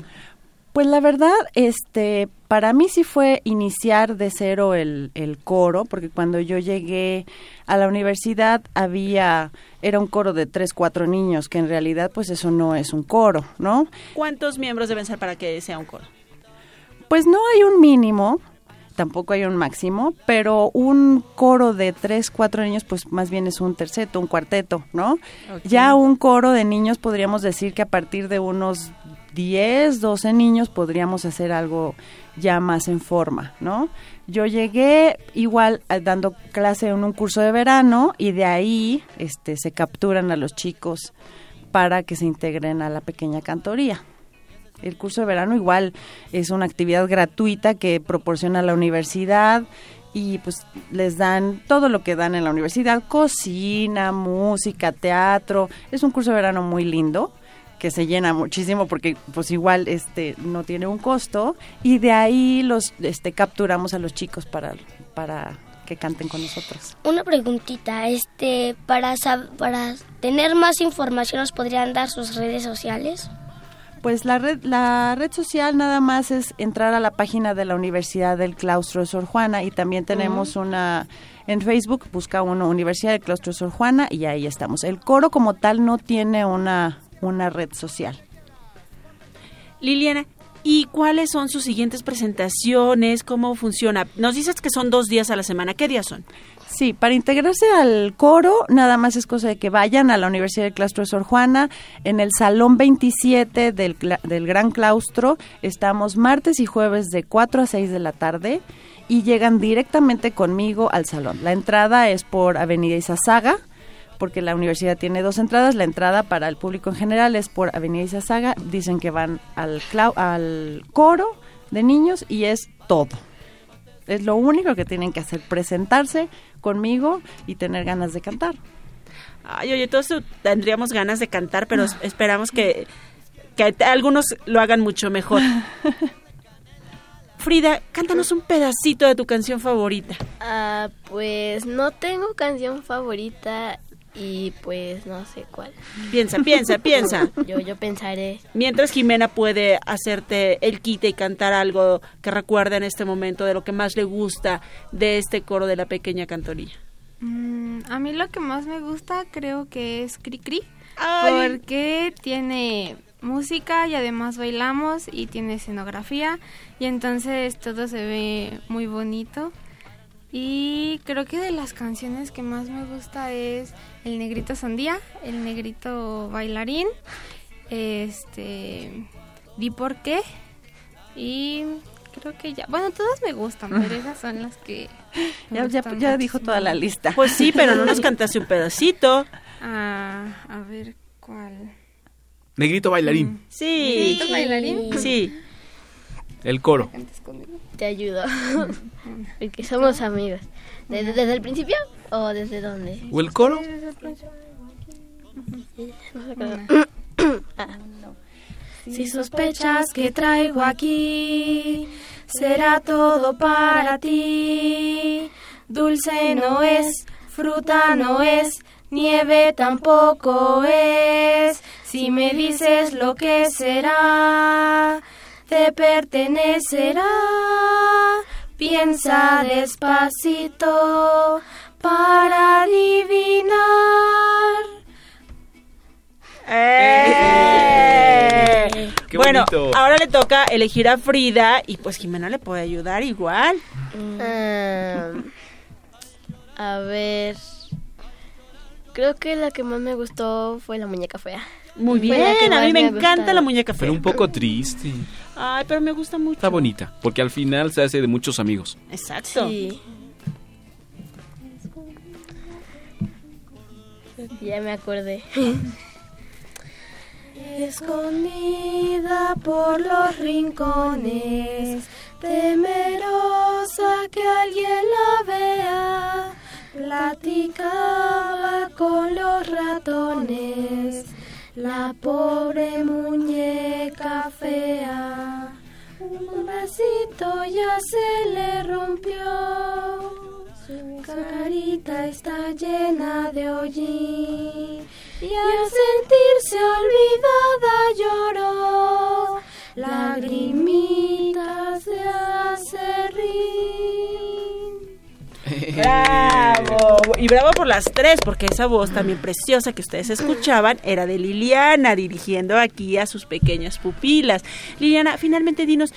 Pues la verdad, este, para mí sí fue iniciar de cero el, el coro, porque cuando yo llegué a la universidad había, era un coro de tres, cuatro niños, que en realidad pues eso no es un coro, ¿no? ¿Cuántos miembros deben ser para que sea un coro? Pues no hay un mínimo, tampoco hay un máximo, pero un coro de tres, cuatro niños, pues más bien es un terceto, un cuarteto, ¿no? Ya un coro de niños podríamos decir que a partir de unos 10, 12 niños podríamos hacer algo ya más en forma, ¿no? Yo llegué igual eh, dando clase en un curso de verano y de ahí este, se capturan a los chicos para que se integren a la pequeña cantoría. El curso de verano igual es una actividad gratuita que proporciona la universidad y pues les dan todo lo que dan en la universidad, cocina, música, teatro. Es un curso de verano muy lindo que se llena muchísimo porque pues igual este no tiene un costo y de ahí los este capturamos a los chicos para para que canten con nosotros. Una preguntita, este, para para tener más información, ¿nos podrían dar sus redes sociales? Pues la red, la red social nada más es entrar a la página de la Universidad del Claustro de Sor Juana y también tenemos una en Facebook, busca uno Universidad del Claustro de Sor Juana y ahí estamos. El coro como tal no tiene una, una red social. Liliana, ¿y cuáles son sus siguientes presentaciones? ¿Cómo funciona? Nos dices que son dos días a la semana. ¿Qué días son? Sí, para integrarse al coro nada más es cosa de que vayan a la Universidad del Claustro de Sor Juana. En el Salón 27 del, del Gran Claustro estamos martes y jueves de 4 a 6 de la tarde y llegan directamente conmigo al salón. La entrada es por Avenida Izazaga, porque la universidad tiene dos entradas. La entrada para el público en general es por Avenida Izazaga. Dicen que van al, clau- al coro de niños y es todo. Es lo único que tienen que hacer, presentarse conmigo y tener ganas de cantar. Ay, oye, todos tendríamos ganas de cantar, pero es- esperamos que, que algunos lo hagan mucho mejor. Frida, cántanos un pedacito de tu canción favorita. Ah, pues no tengo canción favorita y pues no sé cuál. Piensa, piensa, piensa. Yo, yo pensaré. Mientras Jimena puede hacerte el quite y cantar algo que recuerda en este momento de lo que más le gusta de este coro de la pequeña cantoría. Mm, a mí lo que más me gusta creo que es Cri Cri. Ay. Porque tiene música y además bailamos y tiene escenografía y entonces todo se ve muy bonito. Y creo que de las canciones que más me gusta es El Negrito Sandía, El Negrito Bailarín, este, Di por qué y creo que ya, bueno, todas me gustan, pero esas son las que Ya, ya, ya dijo toda la lista. Pues sí, pero no nos cantaste un pedacito. Ah, a ver cuál. Negrito bailarín. Sí. ¿Negrito bailarín? Sí. El coro. Te ayudo. Porque somos amigos. ¿Desde, ¿Desde el principio o desde dónde? ¿O el coro? Ah. Si sospechas que traigo aquí, será todo para ti. Dulce no es, fruta no es, nieve tampoco es. Si me dices lo que será, te pertenecerá. Piensa despacito para adivinar. ¡Eh! Qué bueno, bonito. ahora le toca elegir a Frida y pues Jimena le puede ayudar igual. Ah, a ver. Creo que la que más me gustó fue la muñeca fea. Muy que bien, a mí me encanta la muñeca fea. Pero un poco triste. Ay, pero me gusta mucho. Está bonita, porque al final se hace de muchos amigos. Exacto. Sí. Ya me acordé. Escondida por los rincones, temerosa que alguien la vea, platicaba con los ratones, la pobre muñeca fea. Un bracito ya se le rompió, su carita está llena de hollín. Y al sentirse olvidada lloró, ¡Bravo! Y bravo por las tres, porque esa voz también preciosa que ustedes escuchaban era de Liliana, dirigiendo aquí a sus pequeñas pupilas. Liliana, finalmente dinos,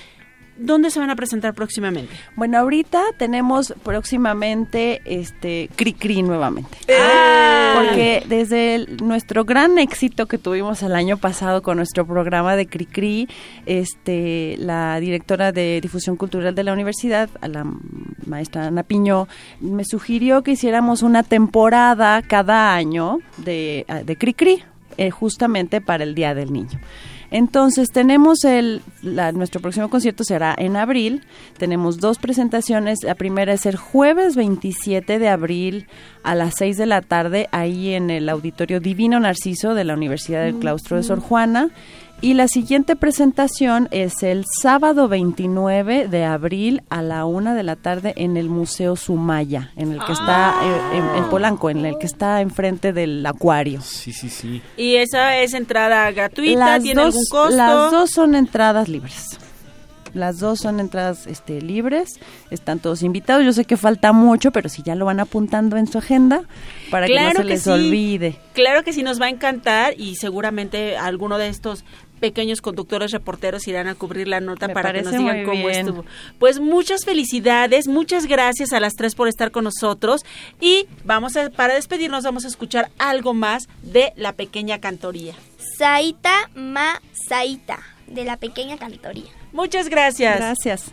¿dónde se van a presentar próximamente? Bueno, ahorita tenemos próximamente este Cri Cri nuevamente. Ah. Porque desde el- nuestro gran éxito que tuvimos el año pasado con nuestro programa de Cri Cri, este, la directora de difusión cultural de la universidad, a la maestra Ana Piñó, me sugirió que hiciéramos una temporada cada año de, de Cri Cri, eh, justamente para el Día del Niño. Entonces tenemos el, la- nuestro próximo concierto será en abril. Tenemos dos presentaciones. La primera es el jueves 27 de abril a las 6 de la tarde ahí en el Auditorio Divino Narciso de la Universidad del Claustro de Sor Juana. Y la siguiente presentación es el sábado 29 de abril a la una de la tarde en el Museo Sumaya, en el que está eh, en, en Polanco, en el que está enfrente del acuario. Sí, sí, sí. Y esa es entrada gratuita, Las ¿tiene dos, algún costo? Las dos son entradas libres. Las dos son entradas este, libres, están todos invitados. Yo sé que falta mucho, pero si ya lo van apuntando en su agenda para que no se que les sí. olvide. Claro que sí nos va a encantar y seguramente alguno de estos pequeños conductores reporteros irán a cubrir la nota Me para que nos digan cómo bien. estuvo. Pues muchas felicidades, muchas gracias a las tres por estar con nosotros y vamos a, para despedirnos vamos a escuchar algo más de la pequeña cantoría. Saita Ma Saita, de la pequeña cantoría. Muchas gracias. Gracias.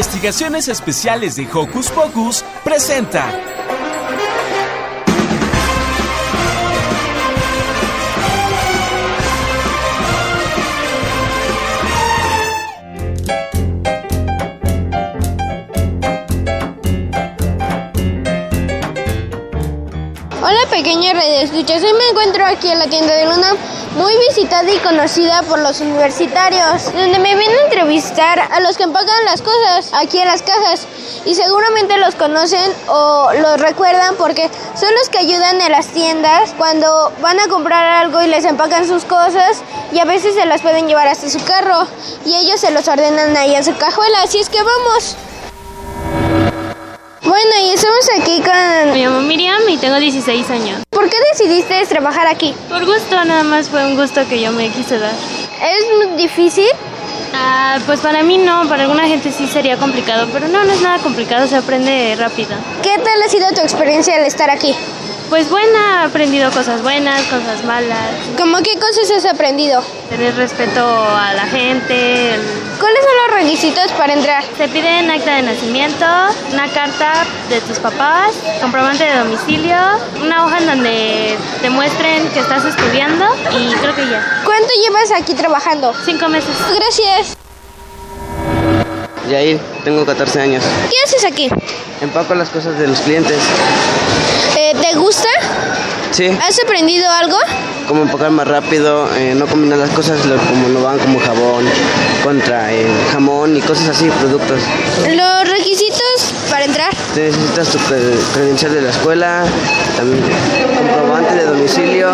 Investigaciones Especiales de Hocus Pocus presenta. Hola pequeña radio escuchas, hoy me encuentro aquí en la tienda de Luna muy visitada y conocida por los universitarios, donde me vienen a entrevistar a los que empacan las cosas aquí en las cajas y seguramente los conocen o los recuerdan porque son los que ayudan en las tiendas cuando van a comprar algo y les empacan sus cosas y a veces se las pueden llevar hasta su carro y ellos se los ordenan ahí en su cajuela, así es que vamos. Bueno, y estamos aquí con... Me llamo Miriam y tengo 16 años. ¿Por qué decidiste trabajar aquí? Por gusto, nada más fue un gusto que yo me quise dar. ¿Es muy difícil? Ah, pues para mí no, para alguna gente sí sería complicado, pero no, no es nada complicado, se aprende rápido. ¿Qué tal ha sido tu experiencia al estar aquí? Pues buena, he aprendido cosas buenas, cosas malas. ¿Cómo qué cosas has aprendido? Tener respeto a la gente. el- ¿Cuáles son los requisitos para entrar? Te piden acta de nacimiento, una carta de tus papás, comprobante de domicilio, una hoja en donde te muestren que estás estudiando y creo que ya. ¿Cuánto llevas aquí trabajando? Cinco meses. Gracias. Yair, tengo 14 años. ¿Qué haces aquí? Empaco las cosas de los clientes. Eh, ¿Te gusta? Sí, ¿Has aprendido algo? como empacar más rápido, eh, no combinar las cosas como no van, como jabón, contra eh, jamón y cosas así, productos. Los requisitos para entrar. Te necesitas tu cre- credencial de la escuela, también comprobante de domicilio.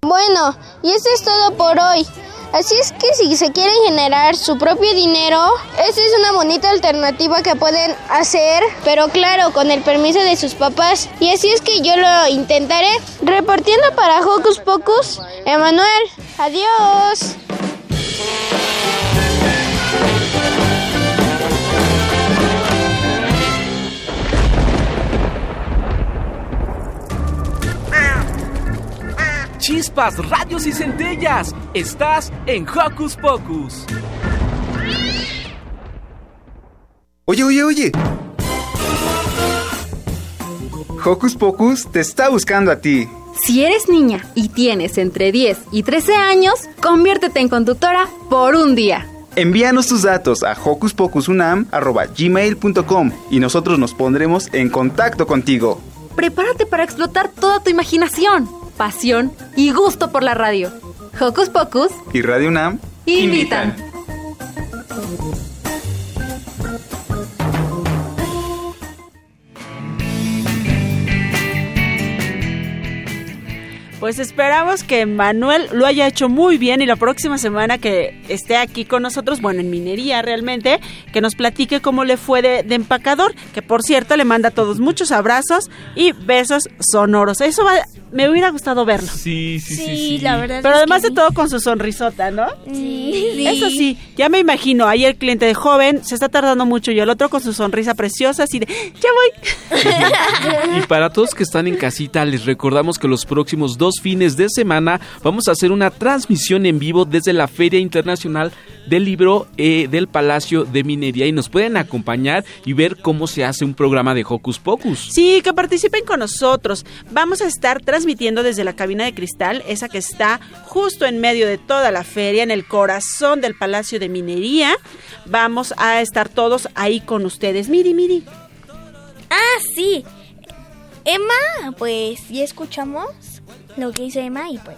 Bueno, y esto es todo por hoy. Así es que si se quieren generar su propio dinero, esta es una bonita alternativa que pueden hacer, pero claro, con el permiso de sus papás. Y así es que yo lo intentaré. Repartiendo para Hocus Pocus, Emanuel. Adiós. Chispas, radios y centellas. Estás en Hocus Pocus. Oye, oye, oye. Hocus Pocus te está buscando a ti. Si eres niña y tienes entre 10 y 13 años, conviértete en conductora por un día. Envíanos tus datos a hocuspocusunam.gmail.com y nosotros nos pondremos en contacto contigo. Prepárate para explotar toda tu imaginación, pasión y gusto por la radio. Hocus Pocus Y Radio UNAM invitan. Pues esperamos que Manuel lo haya hecho muy bien y la próxima semana que esté aquí con nosotros, bueno, en minería realmente, que nos platique cómo le fue de, de empacador, que por cierto le manda a todos muchos abrazos y besos sonoros. Eso va, me hubiera gustado verlo. Sí, sí, sí. Sí, la verdad. Pero es además que de todo con su sonrisota, ¿no? Sí. Eso sí, ya me imagino, ahí el cliente de joven se está tardando mucho y el otro con su sonrisa preciosa así de, ya voy. Y para todos que están en casita, les recordamos que los próximos dos fines de semana vamos a hacer una transmisión en vivo desde la Feria Internacional del Libro eh, del Palacio de Minería y nos pueden acompañar y ver cómo se hace un programa de Hocus Pocus. Sí, que participen con nosotros. Vamos a estar transmitiendo desde la cabina de cristal, esa que está justo en medio de toda la feria, en el corazón del Palacio de Minería. Vamos a estar todos ahí con ustedes. Miri, miri. Ah, sí. Emma, pues ya escuchamos lo que hizo Emma y pues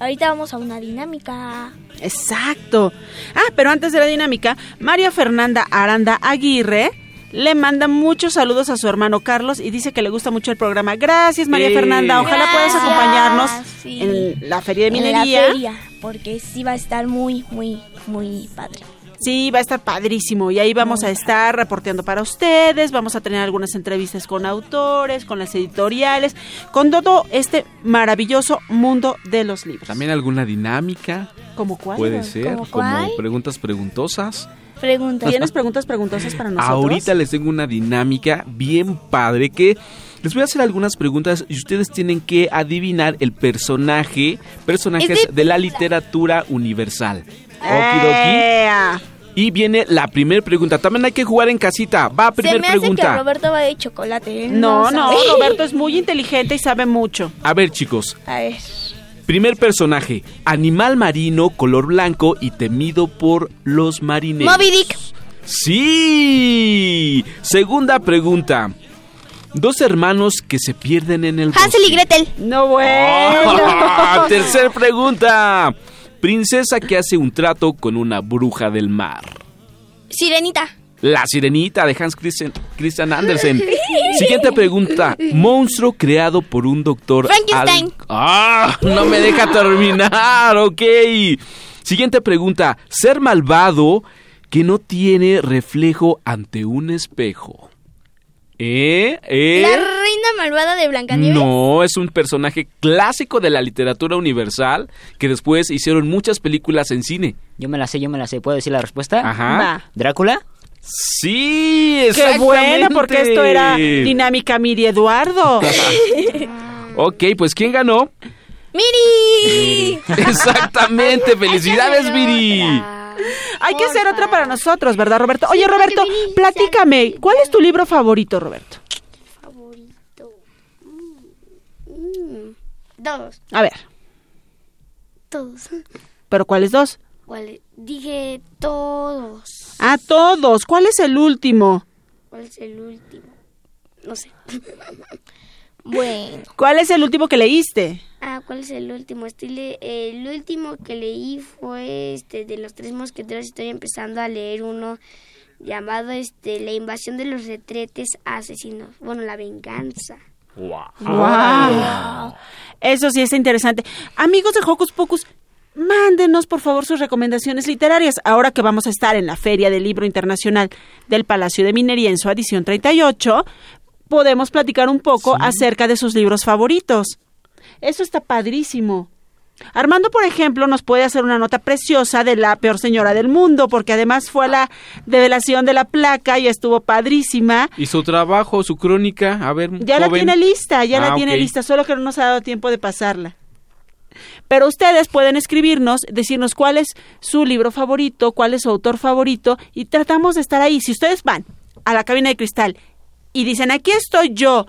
ahorita vamos a una dinámica. Exacto. Ah, pero antes de la dinámica, María Fernanda Aranda Aguirre le manda muchos saludos a su hermano Carlos y dice que le gusta mucho el programa. Gracias, María Sí. Fernanda. Ojalá puedas acompañarnos Sí. en la feria de En la minería. feria, porque sí va a estar muy, muy, muy padre. Sí, va a estar padrísimo y ahí vamos a estar reporteando para ustedes, vamos a tener algunas entrevistas con autores, con las editoriales, con todo este maravilloso mundo de los libros. También alguna dinámica. ¿Como cuál? Puede ser, ¿Cómo como cuál? preguntas preguntosas. Pregunta. ¿Tienes preguntas preguntosas para nosotros? Ahorita les tengo una dinámica bien padre que les voy a hacer algunas preguntas y ustedes tienen que adivinar el personaje, personajes Es de- de la literatura universal. Eh. Okidoki. Y viene la primera pregunta. También hay que jugar en casita. Va, Se primera me hace que pregunta. Roberto va de chocolate. Él No, no, sabe. Roberto es muy inteligente y sabe mucho. A ver, chicos. A ver. Primer personaje. Animal marino, color blanco y temido por los marineros. Moby Dick. Sí. Segunda pregunta. Dos hermanos que se pierden en el Hansel y Gretel. No bueno. Ah, Tercer pregunta. Princesa que hace un trato con una bruja del mar. Sirenita. La sirenita de Hans Christian, Christian Andersen. Siguiente pregunta. Monstruo creado por un doctor. Frankenstein. al- ¡Ah! No me deja terminar. Ok. Siguiente pregunta. Ser malvado que no tiene reflejo ante un espejo. ¿Eh? ¿Eh? La reina malvada de Blancanieves. No, es un personaje clásico de la literatura universal que después hicieron muchas películas en cine. Yo me la sé, yo me la sé. ¿Puedo decir la respuesta? Ajá. Va. ¿Drácula? Sí, Qué exactamente. bueno, porque esto era Dinámica Miri Eduardo. Ok, pues ¿quién ganó? ¡Miri! Exactamente, felicidades, Viri. Hay que hacer otra para nosotros, ¿verdad, Roberto? Oye, Roberto, platícame, ¿cuál es tu libro favorito, Roberto? Mm, Dos. A ver, Todos. ¿pero cuáles dos? ¿Cuál? Dije todos. Ah, todos. ¿Cuál es el último? ¿Cuál es el último? No sé. bueno. ¿Cuál es el último que leíste? Ah, ¿cuál es el último? Estoy le- el último que leí fue este de los tres mosqueteros. Estoy empezando a leer uno llamado este La invasión de los retretes asesinos. Bueno, la venganza. Wow. Eso sí está interesante. Amigos de Hocus Pocus, mándenos por favor sus recomendaciones literarias. Ahora que vamos a estar en la Feria del Libro Internacional del Palacio de Minería en su edición 38, podemos platicar un poco acerca de sus libros favoritos. Eso está padrísimo. Armando, por ejemplo, nos puede hacer una nota preciosa de la peor señora del mundo, porque además fue a la develación de la placa y estuvo padrísima. ¿Y su trabajo, su crónica? A ver, Ya la tiene lista, ya la Ah, tiene lista, solo que no nos ha dado tiempo de pasarla. Pero ustedes pueden escribirnos, decirnos cuál es su libro favorito, cuál es su autor favorito y tratamos de estar ahí. Si ustedes van a la cabina de cristal y dicen, aquí estoy yo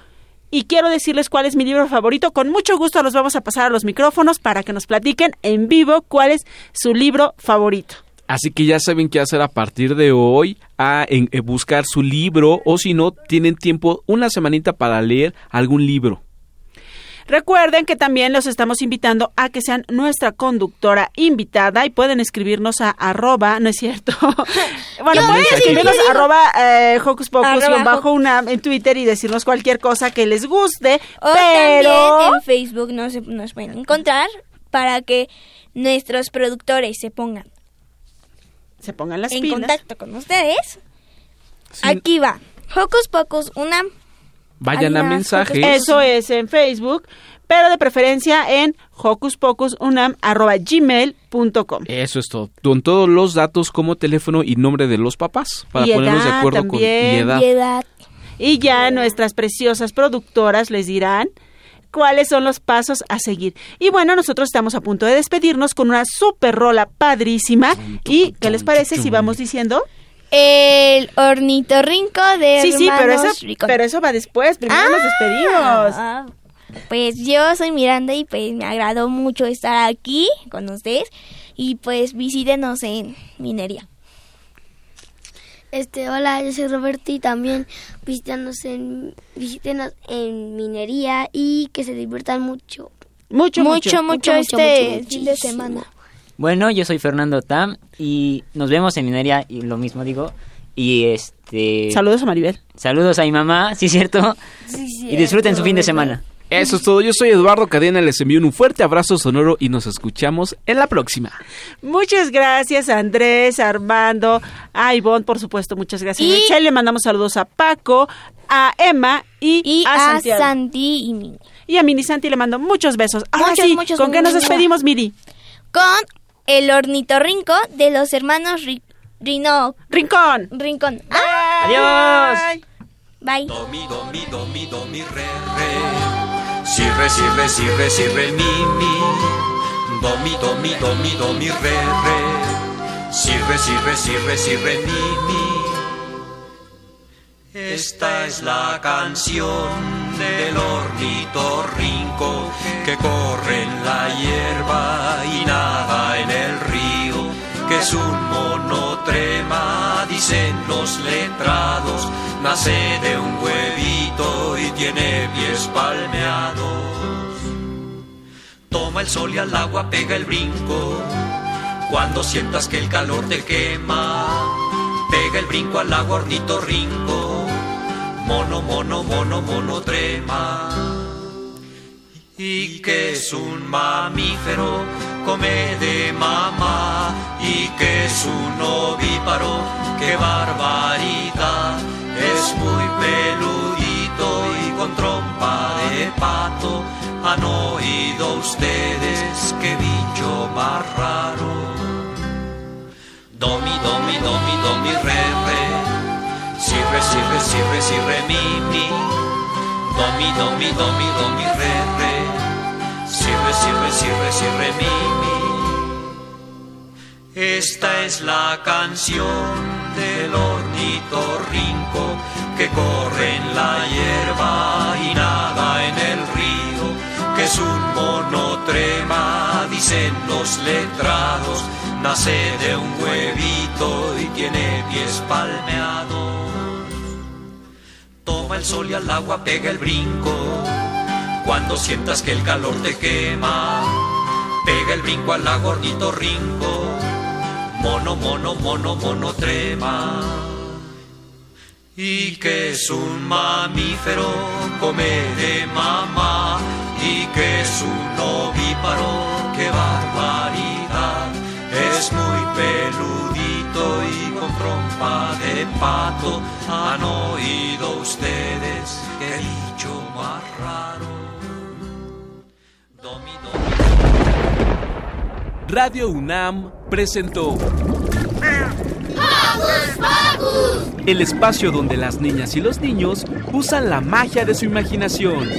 y quiero decirles cuál es mi libro favorito, con mucho gusto los vamos a pasar a los micrófonos para que nos platiquen en vivo cuál es su libro favorito. Así que ya saben qué hacer a partir de hoy, a en- eh, buscar su libro o si no, tienen tiempo una semanita para leer algún libro. Recuerden que también los estamos invitando a que sean nuestra conductora invitada y pueden escribirnos a arroba, no es cierto. bueno, pueden escribirnos digo- arroba eh, hocus pocus Arroba bajo una en Twitter y decirnos cualquier cosa que les guste. O pero también en Facebook nos, nos pueden encontrar para que nuestros productores se pongan se pongan las en pilas. contacto con ustedes. Aquí va. Hocus Pocus, una... Vayan a mensajes. Eso es en Facebook, pero de preferencia en hocuspocusunam@gmail.com. Eso es todo. Con todos los datos como teléfono y nombre de los papás para Y ponernos de edad acuerdo con y también. edad. Y ya nuestras preciosas productoras les dirán cuáles son los pasos a seguir. Y bueno, nosotros estamos a punto de despedirnos con una super rola padrísima. ¿Y qué les parece si vamos diciendo? El ornitorrinco de Sí, sí, pero eso, Hermanos Ricón. pero eso va después. Primero nos despedimos. Ah, Pues yo soy Miranda y pues me agradó mucho estar aquí con ustedes y pues visítenos en Minería. Este, hola, yo soy Roberto y también visítenos en, visítenos en minería y que se diviertan mucho. Mucho, mucho, mucho, este fin de semana. Bueno, yo soy Fernando Tam y nos vemos en Minería y lo mismo digo. Y este... Saludos a Maribel. Saludos a mi mamá, sí cierto. y disfruten su fin de semana. Eso es todo. Yo soy Eduardo Cadena. Les envío un fuerte abrazo sonoro y nos escuchamos en la próxima. Muchas gracias, Andrés, Armando, a Ivonne, por supuesto, muchas gracias. Y- Michelle, le mandamos saludos a Paco, a Emma y, Y a, a. Santi y Mini. Y a Mini Santi le mando muchos besos. Ahora Muchos, sí, muchos, ¿con qué nos despedimos, Miri? Con el ornitorrinco de los hermanos Ri- Rino... Rincón. Rincón. Adiós. Bye. Do, mi, do, mi, do, mi, do, mi, re, re. Si, re, si, re, si, re, si, re, mi, mi. Do, mi, do, mi, do, mi, do, mi, re, re. Si, re, si, re, si, re, si, re, mi, mi. Esta es la canción del ornitorrinco que corre en la hierba y nada en el río, que es un monotrema, dicen los letrados, nace de un huevito y tiene pies palmeados. Toma el sol y al agua pega el brinco. Cuando sientas que el calor te quema, pega el brinco al agua, hornito rinco. Mono, mono, mono, mono, trema. Y que es un mamífero, come de mamá. Y que es un ovíparo, qué barbaridad. Es muy peludito y con trompa de pato. ¿Han oído ustedes qué bicho más raro? Domi, domi, domi, domi, re, re. Re, si, re, si, re, si, re, mi, mi. Domi, domi, domi, domi, re, re. Si, re, si, re, si, re, si, re, mi, mi. Esta es la canción del ornitorrinco que corre en la hierba y nada en el río, que es un monotrema, dicen los letrados, nace de un huevito y tiene pies palmeados. Toma el sol y al agua pega el brinco, cuando sientas que el calor te quema, pega el brinco al agua ornitorrinco mono, mono, mono, mono trema. Y que es un mamífero, come de mamá. Y que es un ovíparo, qué barbaridad. Trompa de pato. ¿Han oído ustedes qué dicho más raro? Domi, domi. Radio UNAM presentó el espacio donde las niñas y los niños usan la magia de su imaginación.